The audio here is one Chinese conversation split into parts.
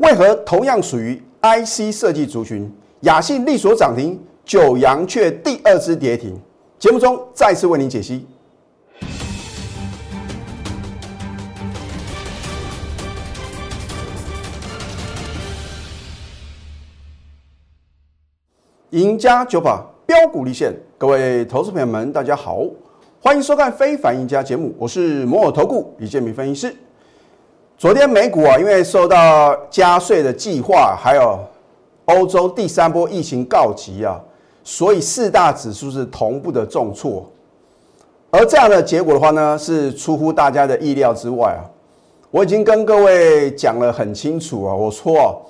为何同样属于 IC 设计族群，雅信力所涨停，九阳却第二次跌停？节目中再次为您解析。赢家九法标股立现，各位投资朋友们，大家好，欢迎收看《非凡赢家》节目，我是摩尔投顾李建明分析师。昨天美股啊，因为受到加税的计划，还有欧洲第三波疫情告急啊，所以四大指数是同步的重挫。而这样的结果的话呢，是出乎大家的意料之外啊。我已经跟各位讲了很清楚啊，我说。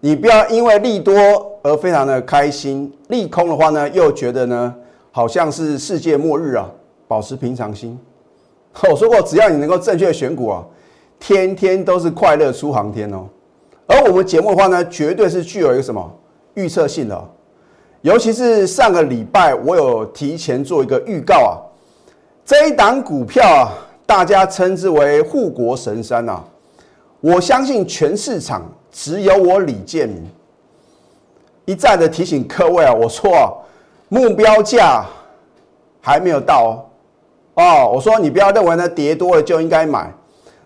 你不要因为利多而非常的开心，利空的话呢，又觉得呢好像是世界末日啊，保持平常心。我说过，只要你能够正确选股啊，天天都是快乐出航天哦。而我们节目的话呢，绝对是具有一个什么预测性的，尤其是上个礼拜我有提前做一个预告啊，这一档股票啊，大家称之为护国神山呐，我相信全市场。只有我李建明一再的提醒各位啊，我说啊，目标价还没有到哦。哦，我说你不要认为呢跌多了就应该买。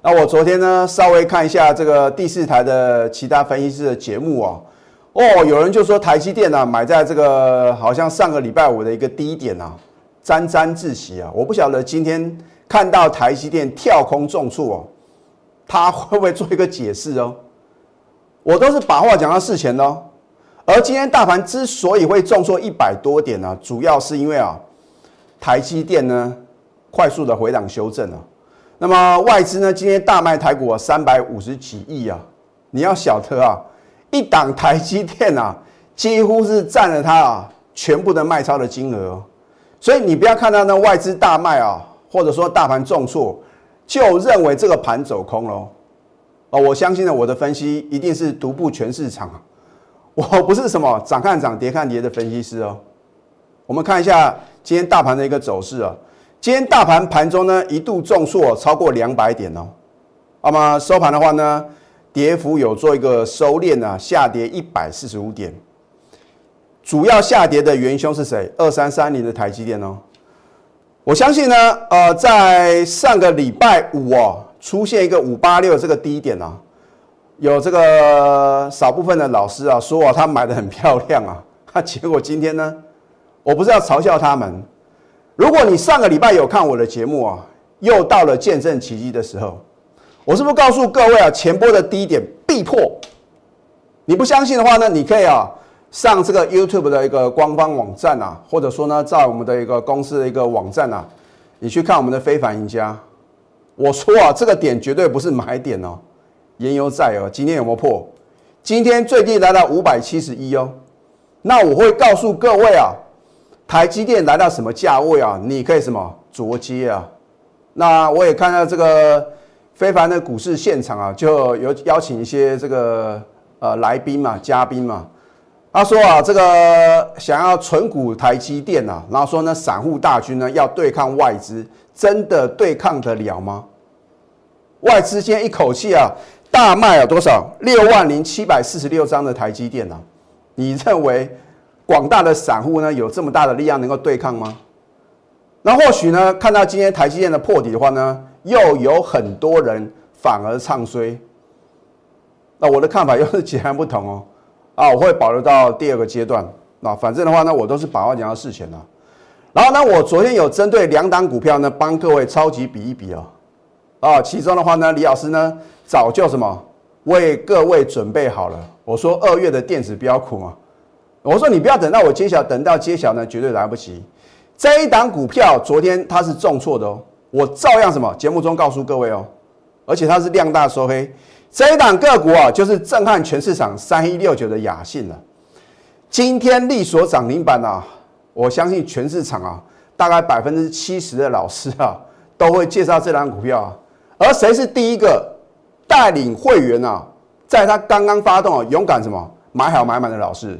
那我昨天呢稍微看一下这个第四台的其他分析师的节目啊，哦，有人就说台积电呢买在这个好像上个礼拜五的一个低点啊，沾沾自喜啊。我不晓得今天看到台积电跳空重挫哦，他会不会做一个解释哦？我都是把话讲到事前的，而今天大盘之所以会重挫一百多点呢，主要是因为啊，台积电呢快速的回档修正了。那么外资呢今天大卖台股啊三百五十几亿啊，你要晓得啊，一档台积电啊几乎是占了它啊全部的卖超的金额，所以你不要看到那外资大卖啊，或者说大盘重挫，就认为这个盘走空喽。哦，我相信呢，我的分析一定是独步全市场。我不是什么涨看涨跌看跌的分析师哦。我们看一下今天大盘的一个走势啊。今天大盘盘中呢一度重挫超过两百点哦。那么收盘的话呢，跌幅有做一个收敛呢，下跌一百四十五点。主要下跌的元凶是谁？二三三零的台积电哦。我相信呢，呃，在上个礼拜五哦。出现一个五八六这个低点啊，有这个少部分的老师啊说啊，他买的很漂亮啊，那结果今天呢，我不是要嘲笑他们。如果你上个礼拜有看我的节目啊，又到了见证奇迹的时候，我是不是告诉各位啊，前波的低点必破？你不相信的话呢，你可以啊上这个 YouTube 的一个官方网站啊，或者说呢，在我们的一个公司的一个网站啊，你去看我们的非凡赢家。我说啊，这个点绝对不是买点哦，言犹在耳。今天有没有破？今天最低来到五百七十一哦。那我会告诉各位啊，台积电来到什么价位啊？你可以什么着接啊？那我也看到这个非凡的股市现场啊，就有邀请一些这个呃来宾嘛、嘉宾嘛。他说啊，这个想要纯股台积电啊，然后说呢，散户大军呢要对抗外资，真的对抗得了吗？外资今天一口气啊大卖了多少？六万零七百四十六张的台积电啊！你认为广大的散户呢有这么大的力量能够对抗吗？那或许呢，看到今天台积电的破底的话呢，又有很多人反而唱衰。那我的看法又是截然不同哦。啊，我会保留到第二个阶段。那反正的话呢，我都是把话讲到事前的。然后呢，我昨天有针对两档股票呢，帮各位超级比一比啊。啊，其中的话呢，李老师呢早就什么为各位准备好了。我说二月的电子标股嘛，我说你不要等到我揭晓，等到揭晓呢绝对来不及。这一档股票昨天它是重挫的哦，我照样什么节目中告诉各位哦，而且它是量大收黑。这一档个股啊，就是震撼全市场三一六九的雅信了。今天力所涨停板啊，我相信全市场啊，大概百分之七十的老师啊，都会介绍这档股票啊。而谁是第一个带领会员啊，在他刚刚发动啊，勇敢什么买好买满的老师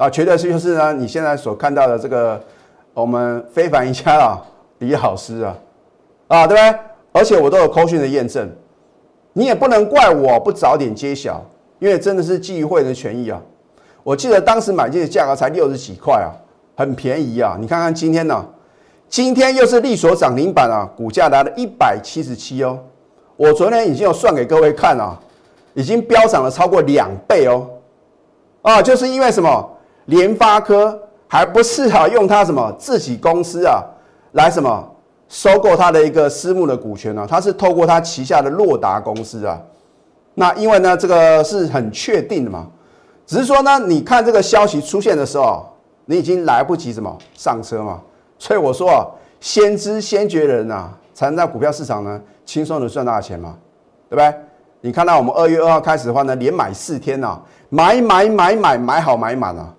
啊，绝对是就是呢，你现在所看到的这个我们非凡一家啊，李老师啊，啊，对不对？而且我都有扣讯的验证，你也不能怪我不早点揭晓。因为真的是基于会员的权益啊。我记得当时买进的价格才六十几块啊，很便宜啊。你看看今天呢，今天又是利索涨停板啊，股价来了一百七十七哦。我昨天已经有算给各位看啊，已经飙涨了超过两倍哦。啊，就是因为什么？联发科还不是啊，用它什么自己公司啊来什么收购它的一个私募的股权呢？它是透过它旗下的洛达公司啊。那因为呢，这个是很确定的嘛。只是说呢，你看这个消息出现的时候，你已经来不及什么上车嘛。所以我说啊，先知先觉人呐，才能在股票市场呢轻松的赚大钱嘛，对不对？你看到我们二月二号开始的话呢，连买四天呐，买买买买买好买满啊。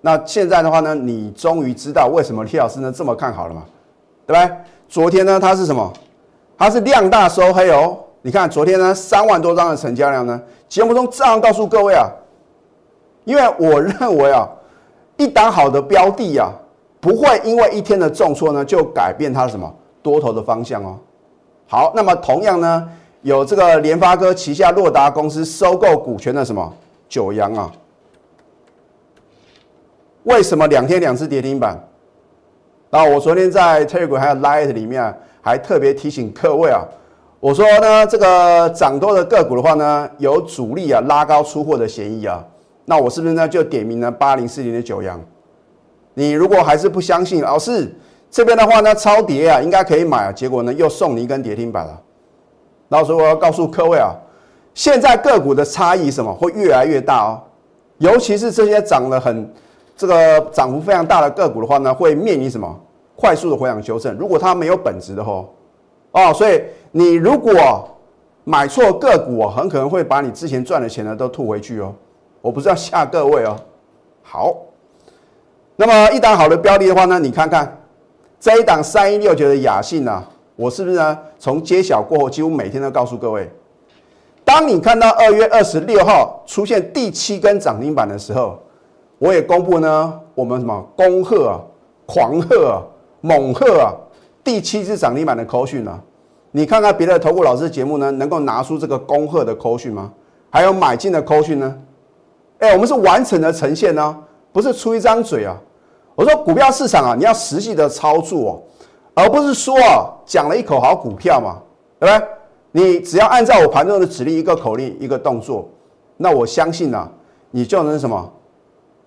那现在的话呢，你终于知道为什么李老师呢这么看好了嘛，对不对？昨天呢，它是什么？它是量大收黑哦。你看昨天呢，三万多张的成交量呢，节目中这样告诉各位啊。因为我认为啊，一档好的标的啊，不会因为一天的重挫呢，就改变它什么多头的方向哦。好，那么同样呢，有这个联发科旗下洛达公司收购股权的什么九阳啊，为什么两天两次跌停板？啊，我昨天在 Telegram 还有 Light 里面还特别提醒各位啊，我说呢，这个涨多的个股的话呢，有主力啊拉高出货的嫌疑啊。那我是不是呢就点名了八零四零的九阳？你如果还是不相信，老师这边的话呢超跌啊，应该可以买啊。结果呢又送你一根跌停板了。到时候我要告诉各位啊，现在个股的差异什么会越来越大哦，尤其是这些涨得很这个涨幅非常大的个股的话呢，会面临什么快速的回档修正。如果它没有本质的话，哦，所以你如果买错个股啊，很可能会把你之前赚的钱呢都吐回去哦。我不是要吓各位哦，好，那么一档好的标的的话呢，你看看这一档三一六九的雅信呢，我是不是呢？从揭晓过后，几乎每天都告诉各位，当你看到二月二十六号出现第七根涨停板的时候，我也公布呢，我们什么恭贺啊、狂贺啊、猛贺啊，第七只涨停板的口讯呢？你看看别的投顾老师节目呢，能够拿出这个恭贺的口讯吗？还有买进的口讯呢？哎，我们是完整的呈现呢，不是出一张嘴啊。我说股票市场啊，你要实际的操作哦，而不是说啊讲了一口好股票嘛，对不对？你只要按照我盘中的指令，一个口令，一个动作，那我相信呢，你就能什么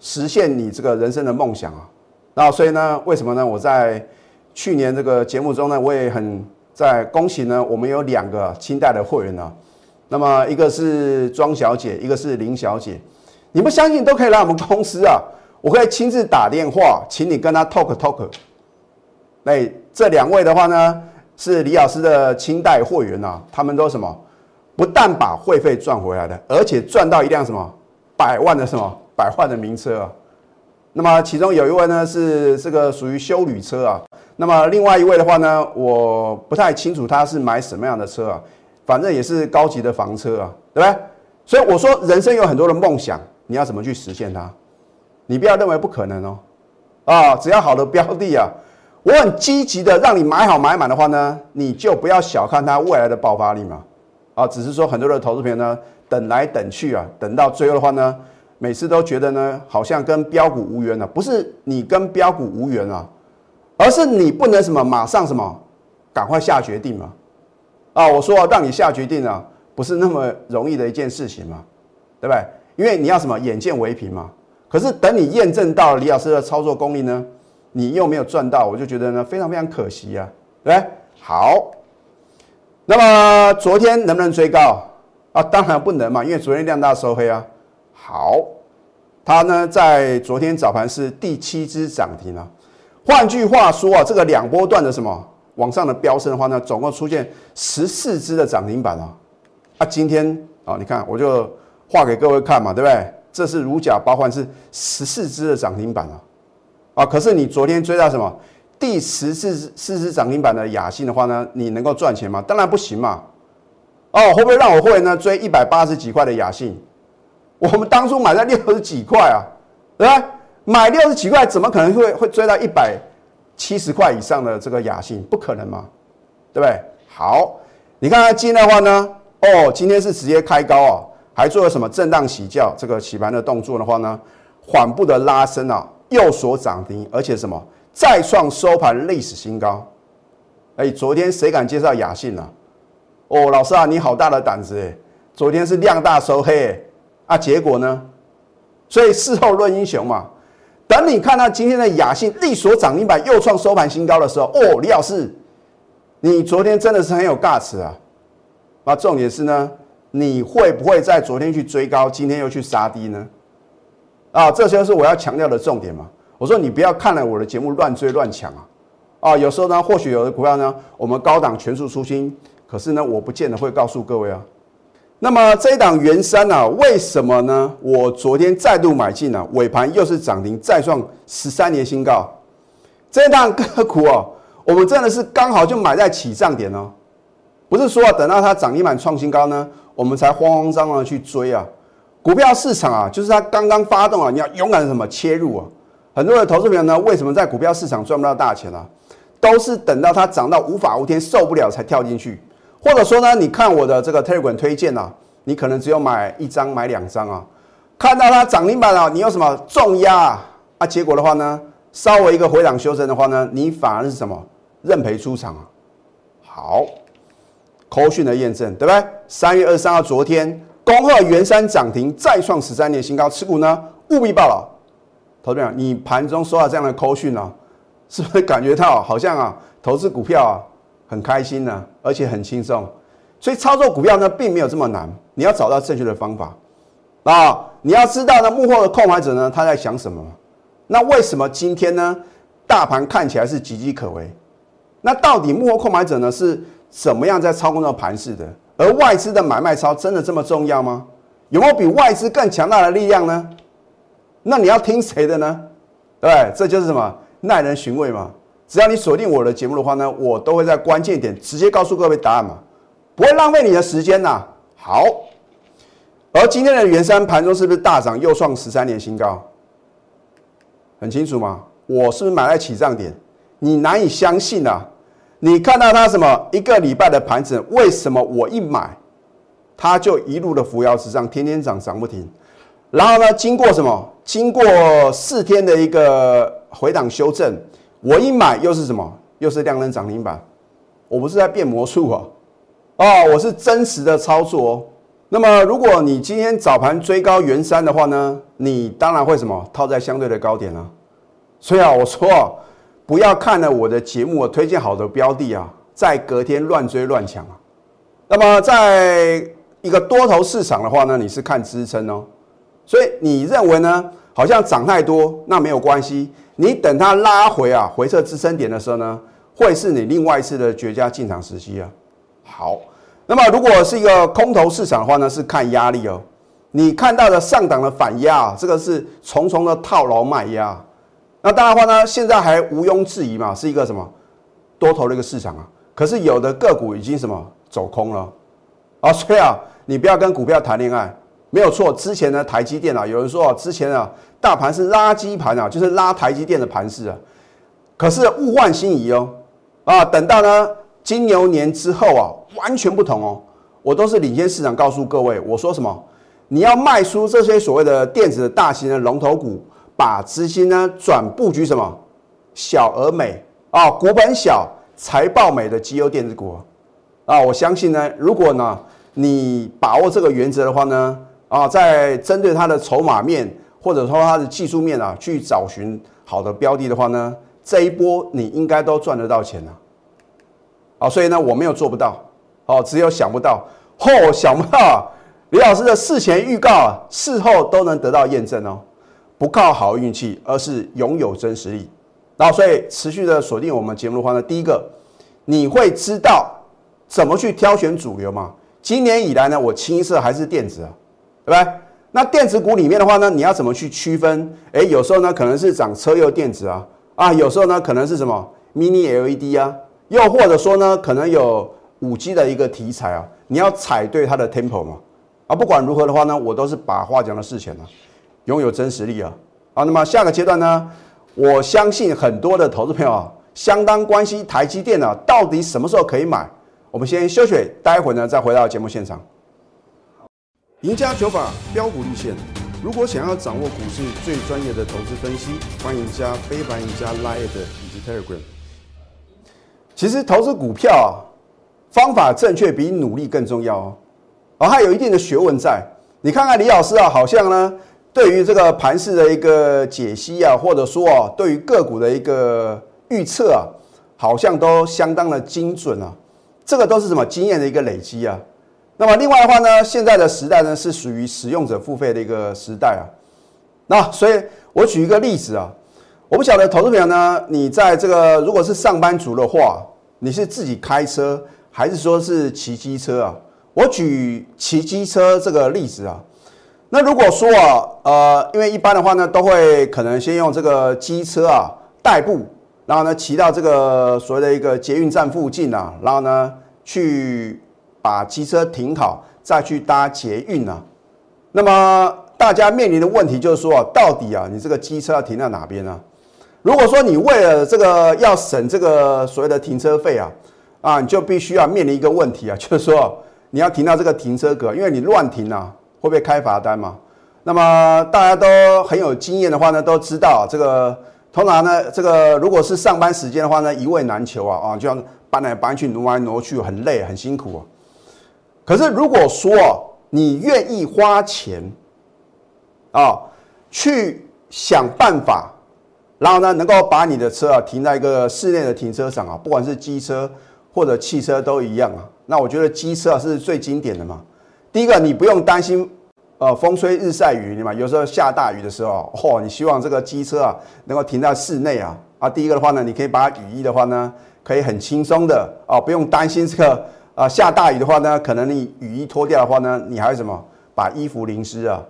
实现你这个人生的梦想啊。那所以呢，为什么呢？我在去年这个节目中呢，我也很在恭喜呢，我们有两个清代的会员呢。那么一个是庄小姐，一个是林小姐。你不相信都可以来我们公司啊！我可以亲自打电话，请你跟他 talk talk。那这两位的话呢，是李老师的清代会员啊，他们都什么？不但把会费赚回来的，而且赚到一辆什么百万的什么百万的名车啊！那么其中有一位呢是这个属于修旅车啊，那么另外一位的话呢，我不太清楚他是买什么样的车啊，反正也是高级的房车啊，对不对？所以我说人生有很多的梦想。你要怎么去实现它？你不要认为不可能哦，啊，只要好的标的啊，我很积极的让你买好买满的话呢，你就不要小看它未来的爆发力嘛，啊，只是说很多的投资朋友呢，等来等去啊，等到最后的话呢，每次都觉得呢，好像跟标股无缘了，不是你跟标股无缘啊，而是你不能什么马上什么赶快下决定嘛，啊，我说让你下决定啊，不是那么容易的一件事情嘛，对不对？因为你要什么眼见为凭嘛，可是等你验证到李老师的操作功力呢，你又没有赚到，我就觉得呢非常非常可惜啊，对不对？好，那么昨天能不能追高啊？当然不能嘛，因为昨天量大收黑啊。好，它呢在昨天早盘是第七只涨停啊。换句话说啊，这个两波段的什么往上的飙升的话呢，总共出现十四只的涨停板啊。啊，今天啊，你看我就。画给各位看嘛，对不对？这是如假包换，是十四只的涨停板啊！啊，可是你昨天追到什么第十四四只涨停板的雅信的话呢？你能够赚钱吗？当然不行嘛！哦，会不会让我会呢追一百八十几块的雅信？我们当初买在六十几块啊，对吧？买六十几块，怎么可能会会追到一百七十块以上的这个雅信？不可能嘛，对不对？好，你看看今天的话呢？哦，今天是直接开高啊！还做了什么震荡洗轿这个洗盘的动作的话呢，缓步的拉升啊，又所涨停，而且什么再创收盘历史新高。哎，昨天谁敢介绍雅信啊？哦，老师啊，你好大的胆子哎！昨天是量大收黑啊，结果呢？所以事后论英雄嘛。等你看到今天的雅信力所涨停板又创收盘新高的时候，哦，李老师，你昨天真的是很有 guts 啊！那重点是呢，你会不会在昨天去追高，今天又去杀低呢？啊，这就是我要强调的重点嘛。我说你不要看了我的节目乱追乱抢啊！啊，有时候呢，或许有的股票呢，我们高档全数出清，可是呢，我不见得会告诉各位啊。那么这一档元山呢，为什么呢？我昨天再度买进了，尾盘又是涨停，再创十三年新高。这一档个股哦，我们真的是刚好就买在起涨点哦，不是说等到它涨停板创新高呢，我们才慌慌张张的去追啊。股票市场啊，就是它刚刚发动啊，你要勇敢什么切入啊。很多的投资朋友呢，为什么在股票市场赚不到大钱啊？都是等到它涨到无法无天受不了才跳进去，或者说呢，你看我的这个 Telegram 推荐啊，你可能只有买一张买两张啊，看到它涨停板了，你有什么重压啊？啊，结果的话呢，稍微一个回档修正的话呢，你反而是什么认赔出场啊？好，口讯的验证对不对？三月二十三号昨天，恭贺元山涨停再创十三年新高，持股呢务必报了。投资者，你盘中收到这样的口讯呢？是不是感觉到好像啊，投资股票啊很开心呢，而且很轻松？所以操作股票呢，并没有这么难。你要找到正确的方法啊！你要知道呢，幕后的控盘者呢，他在想什么？那为什么今天呢，大盘看起来是岌岌可危？那到底幕后控盘者呢，是怎么样在操控这个盘势的？而外资的买卖操真的这么重要吗？有没有比外资更强大的力量呢？那你要听谁的呢？对，这就是什么？耐人寻味嘛，只要你锁定我的节目的话呢，我都会在关键点直接告诉各位答案嘛，不会浪费你的时间呐。好，而今天的元山盘中是不是大涨，又创十三年新高？很清楚吗？我是不是买在起涨点？你难以相信啊！你看到它什么一个礼拜的盘子，为什么我一买，它就一路的扶摇直上，天天涨涨不停？然后呢，经过什么？经过四天的一个回档修正，我一买又是什么？又是量能涨停板。我不是在变魔术啊，哦，我是真实的操作哦。那么，如果你今天早盘追高元山的话呢，你当然会什么套在相对的高点啊。所以啊，我说啊，不要看了我的节目，我推荐好的标的啊，在隔天乱追乱抢啊。那么，在一个多头市场的话呢，你是看支撑哦。所以你认为呢？好像涨太多，那没有关系。你等它拉回啊，回撤支撑点的时候呢，会是你另外一次的绝佳进场时机啊。好，那么如果是一个空头市场的话呢，是看压力哦。你看到的上档的反压啊，这个是重重的套牢卖压。那当然话呢，现在还毋庸置疑嘛，是一个什么多头的一个市场啊。可是有的个股已经什么走空了啊，所以啊，你不要跟股票谈恋爱。没有错，之前呢，台积电啊，有人说啊，之前啊，大盘是垃圾盘啊，就是拉台积电的盘势啊。可是物换星移哦，啊，等到呢金牛年之后啊，完全不同哦。我都是领先市场告诉各位，我说什么？你要卖出这些所谓的电子的大型的龙头股，把资金呢转布局什么小而美啊，股本小、财报美的绩优电子股啊。我相信呢，如果呢你把握这个原则的话呢。啊，在针对它的筹码面或者说它的技术面啊，去找寻好的标的的话呢，这一波你应该都赚得到钱了。啊，所以呢，我没有做不到，哦，只有想不到，哦，想不到，李老师的事前预告啊，事后都能得到验证哦，不靠好运气，而是拥有真实力。然后，所以持续的锁定我们节目的话呢，第一个，你会知道怎么去挑选主流吗？今年以来呢，我清一色还是电子啊。对不对？那电子股里面的话呢，你要怎么去区分？哎，有时候呢可能是涨车用电子啊，啊，有时候呢可能是什么 mini LED 啊，又或者说呢可能有五 G 的一个题材啊，你要踩对它的 tempo 嘛。啊，不管如何的话呢，我都是把话讲到事前了，拥有真实力啊。啊，那么下个阶段呢，我相信很多的投资朋友啊，相当关心台积电啊，到底什么时候可以买？我们先休息，待会呢再回到节目现场。赢家九法标股立线。如果想要掌握股市最专业的投资分析，欢迎加非凡、赢家 Line 以及 Telegram。其实投资股票啊，方法正确比努力更重要哦。而它有一定的学问在。你看看李老师啊，好像呢，对于这个盘市的一个解析啊，或者说啊，对于个股的一个预测啊，好像都相当的精准啊。这个都是什么经验的一个累积啊？那么另外的话呢，现在的时代呢是属于使用者付费的一个时代啊。那所以我举一个例子啊，我不晓得投资朋友呢，你在这个如果是上班族的话，你是自己开车还是说是骑机车啊？我举骑机车这个例子啊。那如果说啊，呃，因为一般的话呢，都会可能先用这个机车啊代步，然后呢骑到这个所谓的一个捷运站附近啊，然后呢去。把机车停好，再去搭捷运啊。那么大家面临的问题就是说，到底啊，你这个机车要停在哪边呢？如果说你为了这个要省这个所谓的停车费啊，啊，你就必须要面临一个问题啊，就是说你要停到这个停车格，因为你乱停啊，会不会开罚单嘛？那么大家都很有经验的话呢，都知道这个通常呢，这个如果是上班时间的话呢，一位难求啊，啊，就要搬来搬去，挪来挪去，很累，很辛苦啊。可是，如果说你愿意花钱啊，去想办法，然后呢，能够把你的车啊停在一个室内的停车场啊，不管是机车或者汽车都一样啊。那我觉得机车啊是最经典的嘛。第一个，你不用担心呃风吹日晒雨淋嘛。有时候下大雨的时候，嚯，你希望这个机车啊能够停在室内啊啊。第一个的话呢，你可以把雨衣的话呢，可以很轻松的啊，不用担心这个。啊，下大雨的话呢，可能你雨衣脱掉的话呢，你还会什么把衣服淋湿啊？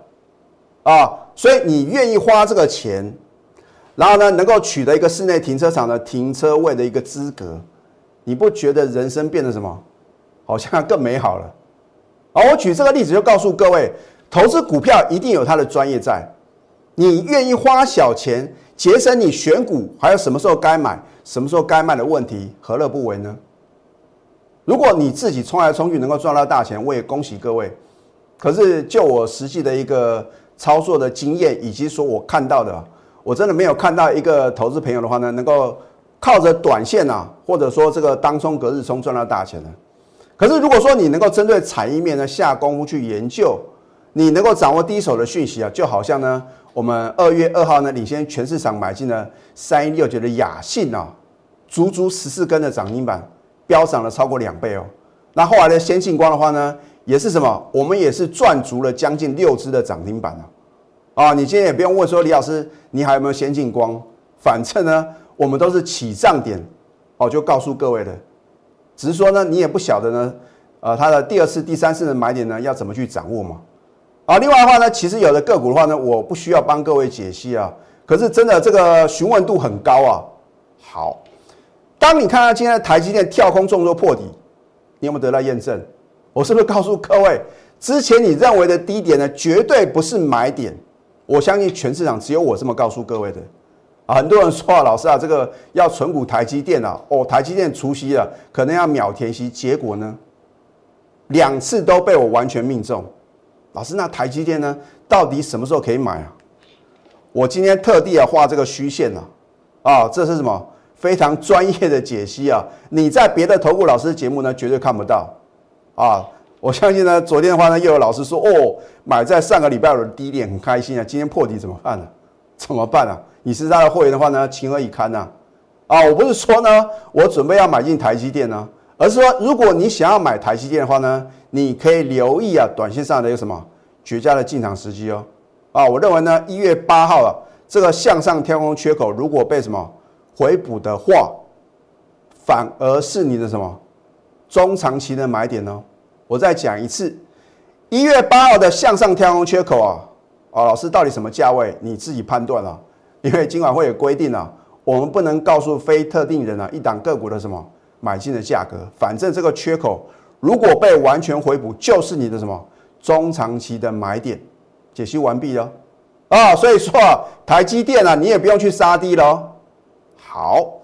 啊，所以你愿意花这个钱，然后呢，能够取得一个室内停车场的停车位的一个资格，你不觉得人生变得什么，好像更美好了？啊，我举这个例子就告诉各位，投资股票一定有它的专业在，你愿意花小钱，节省你选股还有什么时候该买、什么时候该卖的问题，何乐不为呢？如果你自己冲来冲去能够赚到大钱，我也恭喜各位。可是就我实际的一个操作的经验，以及说我看到的，我真的没有看到一个投资朋友的话呢，能够靠着短线啊，或者说这个当冲隔日冲赚到大钱的。可是如果说你能够针对产业面呢下功夫去研究，你能够掌握第一手的讯息啊，就好像呢，我们二月二号呢领先全市场买进了三一六九的雅信啊，足足十四根的涨停板。飙涨了超过两倍哦，那后来的先进光的话呢，也是什么？我们也是赚足了将近六只的涨停板啊！啊，你今天也不用问说李老师，你还有没有先进光？反正呢，我们都是起涨点哦，就告诉各位的。只是说呢，你也不晓得呢，呃，它的第二次、第三次的买点呢，要怎么去掌握嘛？啊，另外的话呢，其实有的个股的话呢，我不需要帮各位解析啊，可是真的这个询问度很高啊。好。当你看到今天的台积电跳空重挫破底，你有没有得到验证？我是不是告诉各位，之前你认为的低点呢，绝对不是买点？我相信全市场只有我这么告诉各位的啊！很多人说啊，老师啊，这个要存股台积电啊，哦，台积电除息了，可能要秒填息，结果呢，两次都被我完全命中。老师，那台积电呢，到底什么时候可以买啊？我今天特地啊画这个虚线啊，啊，这是什么？非常专业的解析啊！你在别的投顾老师节目呢，绝对看不到啊！我相信呢，昨天的话呢，又有老师说哦，买在上个礼拜五的低点很开心啊，今天破底怎么办呢？怎么办啊？你是他的会员的话呢，情何以堪呐？啊，我不是说呢，我准备要买进台积电呢，而是说，如果你想要买台积电的话呢，你可以留意啊，短线上的一个什么绝佳的进场时机哦。啊，我认为呢，一月八号啊，这个向上天空缺口如果被什么？回补的话，反而是你的什么中长期的买点呢？我再讲一次，一月八号的向上跳空缺口啊，啊，老师到底什么价位？你自己判断啊，因为今晚会有规定啊，我们不能告诉非特定人啊一档个股的什么买进的价格。反正这个缺口如果被完全回补，就是你的什么中长期的买点。解析完毕了啊，所以说，台积电啊，你也不用去杀低了。好，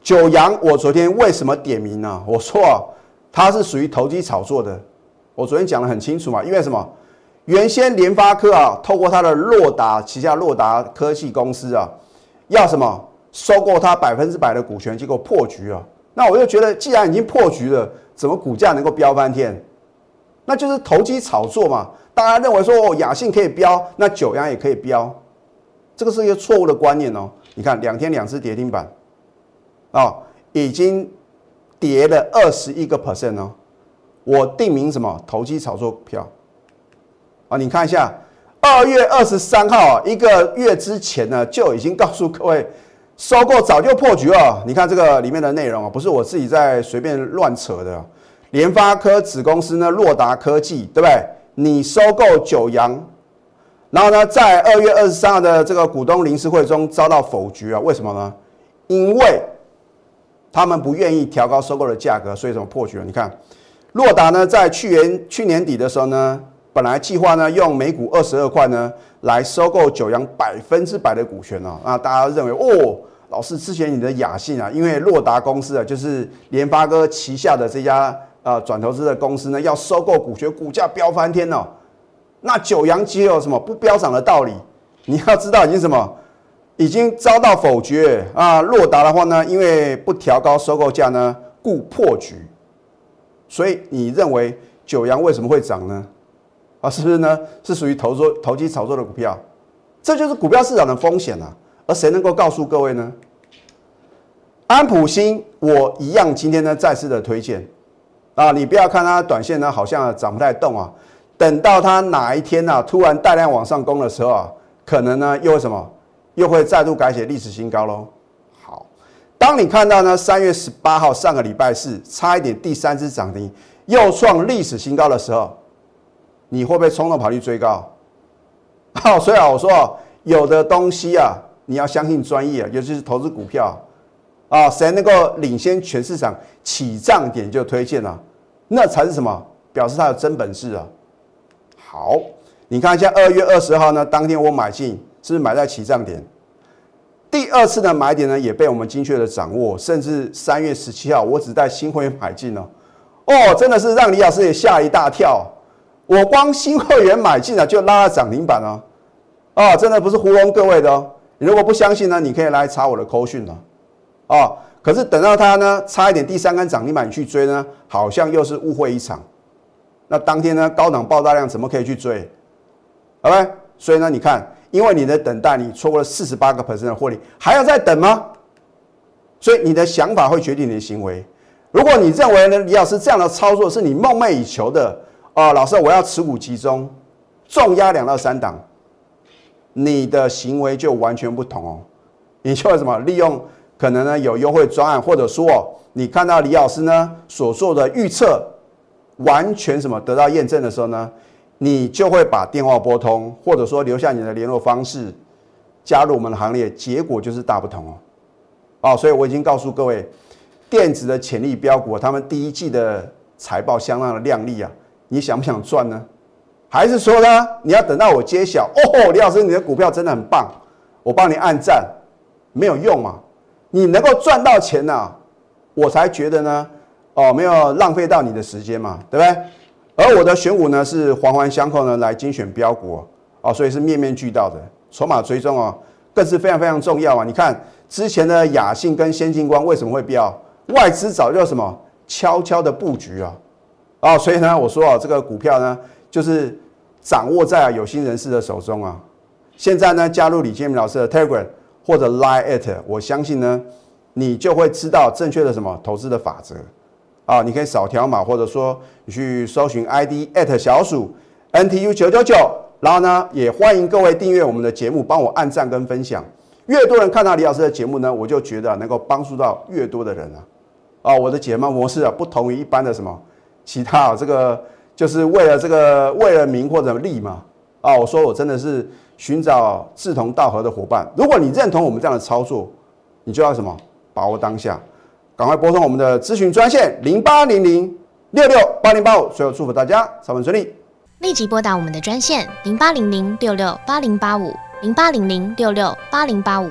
九阳，我昨天为什么点名呢？我说啊，它是属于投机炒作的。我昨天讲的很清楚嘛，因为什么？原先联发科啊，透过它的洛达旗下洛达科技公司啊，要什么收购它百分之百的股权，结果破局了。那我就觉得，既然已经破局了，怎么股价能够飙翻天？那就是投机炒作嘛。大家认为说哦，雅信可以飙，那九阳也可以飙，这个是一个错误的观念哦。你看两天两次跌停板，啊，已经跌了二十一个 percent 哦。我定名什么投机炒作股票？啊，你看一下，二月二十三号，一个月之前呢，就已经告诉各位，收购早就破局了。你看这个里面的内容啊，不是我自己在随便乱扯的。联发科子公司呢，洛达科技，对不对？你收购九阳，然后呢，在二月二十三号的这个股东临时会中遭到否决啊？为什么呢？因为他们不愿意调高收购的价格，所以怎么破局了？你看，洛达呢，在去年去年底的时候呢。本来计划呢用每股二十二块呢来收购九阳百分之百的股权哦，那大家认为哦，老师之前你的雅信啊，因为洛达公司啊就是联发哥旗下的这家呃转投资的公司呢要收购股权，股价飙翻天哦，那九阳机有什么不飙涨的道理？你要知道已经什么已经遭到否决啊，洛达的话呢，因为不调高收购价呢，故破局，所以你认为九阳为什么会涨呢？啊，是不是呢？是属于投作、投机炒作的股票，这就是股票市场的风险啊。而谁能够告诉各位呢？安普新，我一样今天呢再次的推荐啊，你不要看它短线呢好像涨不太动啊，等到它哪一天呢突然大量往上攻的时候啊，可能呢又会什么？又会再度改写历史新高喽。好，当你看到呢三月十八号上个礼拜四差一点第三只涨停又创历史新高的时候。你会不会冲动跑去追高？好，所以啊，我说有的东西啊，你要相信专业啊，尤其是投资股票啊，谁能够领先全市场起涨点就推荐了，那才是什么？表示他有真本事啊。好，你看一下二月二十号呢，当天我买进，是不是买在起涨点？第二次的买点呢，也被我们精确的掌握，甚至三月十七号，我只带新会员买进了，哦，真的是让李老师也吓一大跳。我光新会员买进了就拉了涨停板哦，啊，真的不是糊弄各位的哦。你如果不相信呢，你可以来查我的扣讯了，啊，可是等到它呢差一点第三根涨停板去追呢，好像又是误会一场。那当天呢高档爆大量，怎么可以去追？好吧，所以呢你看，因为你的等待，你错过了四十八个 percent 的获利，还要再等吗？所以你的想法会决定你的行为。如果你认为呢，李老师这样的操作是你梦寐以求的。哦，老师，我要持股集中，重压两到三档，你的行为就完全不同哦。你就什么利用可能呢有优惠专案，或者说你看到李老师呢所做的预测完全什么得到验证的时候呢，你就会把电话拨通，或者说留下你的联络方式，加入我们的行列，结果就是大不同哦。哦，所以我已经告诉各位，电子的潜力标股，他们第一季的财报相当的亮丽啊。你想不想赚呢？还是说呢？你要等到我揭晓哦，李老师，你的股票真的很棒，我帮你按赞，没有用嘛？你能够赚到钱呢，我才觉得呢，哦，没有浪费到你的时间嘛，对不对？而我的选股呢是环环相扣呢，来精选标股哦，所以是面面俱到的，筹码追踪哦，更是非常非常重要啊！你看之前的雅信跟先进光为什么会飙？外资早就什么悄悄的布局啊？哦，所以呢，我说啊，这个股票呢，就是掌握在有心人士的手中啊。现在呢，加入李建明老师的 Telegram 或者 Line at，我相信呢，你就会知道正确的什么投资的法则啊。你可以扫条码，或者说你去搜寻 ID at 小鼠 NTU 九九九，然后呢，也欢迎各位订阅我们的节目，帮我按赞跟分享。越多人看到李老师的节目呢，我就觉得能够帮助到越多的人啊。啊，我的解码模式啊，不同于一般的什么。其他啊，这个就是为了这个为了名或者利嘛啊！我说我真的是寻找志同道合的伙伴。如果你认同我们这样的操作，你就要什么把握当下，赶快拨通我们的咨询专线零八零零六六八零八五。最后祝福大家上班顺利，立即拨打我们的专线零八零零六六八零八五零八零零六六八零八五。